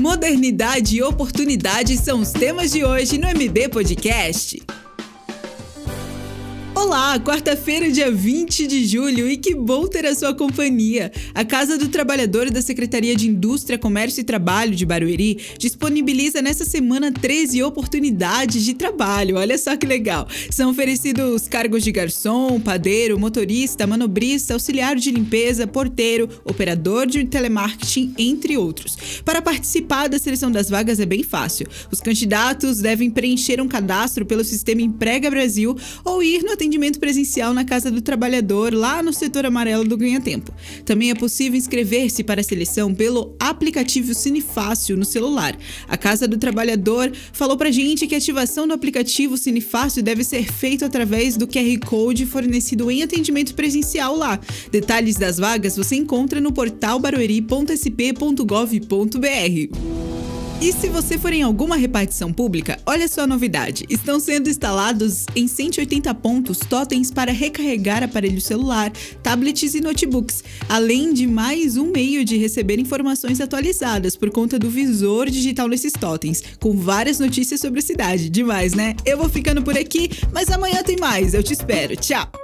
Modernidade e oportunidade são os temas de hoje no MB Podcast. Olá, quarta-feira, dia 20 de julho, e que bom ter a sua companhia. A Casa do Trabalhador da Secretaria de Indústria, Comércio e Trabalho de Barueri disponibiliza nessa semana 13 oportunidades de trabalho. Olha só que legal. São oferecidos cargos de garçom, padeiro, motorista, manobrista, auxiliar de limpeza, porteiro, operador de telemarketing, entre outros. Para participar da seleção das vagas é bem fácil. Os candidatos devem preencher um cadastro pelo sistema Emprega Brasil ou ir no atendimento atendimento presencial na Casa do Trabalhador, lá no setor amarelo do Ganha Tempo. Também é possível inscrever-se para a seleção pelo aplicativo Cinefácil no celular. A Casa do Trabalhador falou pra gente que a ativação do aplicativo Cinefácil deve ser feita através do QR Code fornecido em atendimento presencial lá. Detalhes das vagas você encontra no portal barueri.sp.gov.br. E se você for em alguma repartição pública, olha só a novidade: estão sendo instalados em 180 pontos totens para recarregar aparelho celular, tablets e notebooks, além de mais um meio de receber informações atualizadas por conta do visor digital nesses totens, com várias notícias sobre a cidade. Demais, né? Eu vou ficando por aqui, mas amanhã tem mais. Eu te espero. Tchau!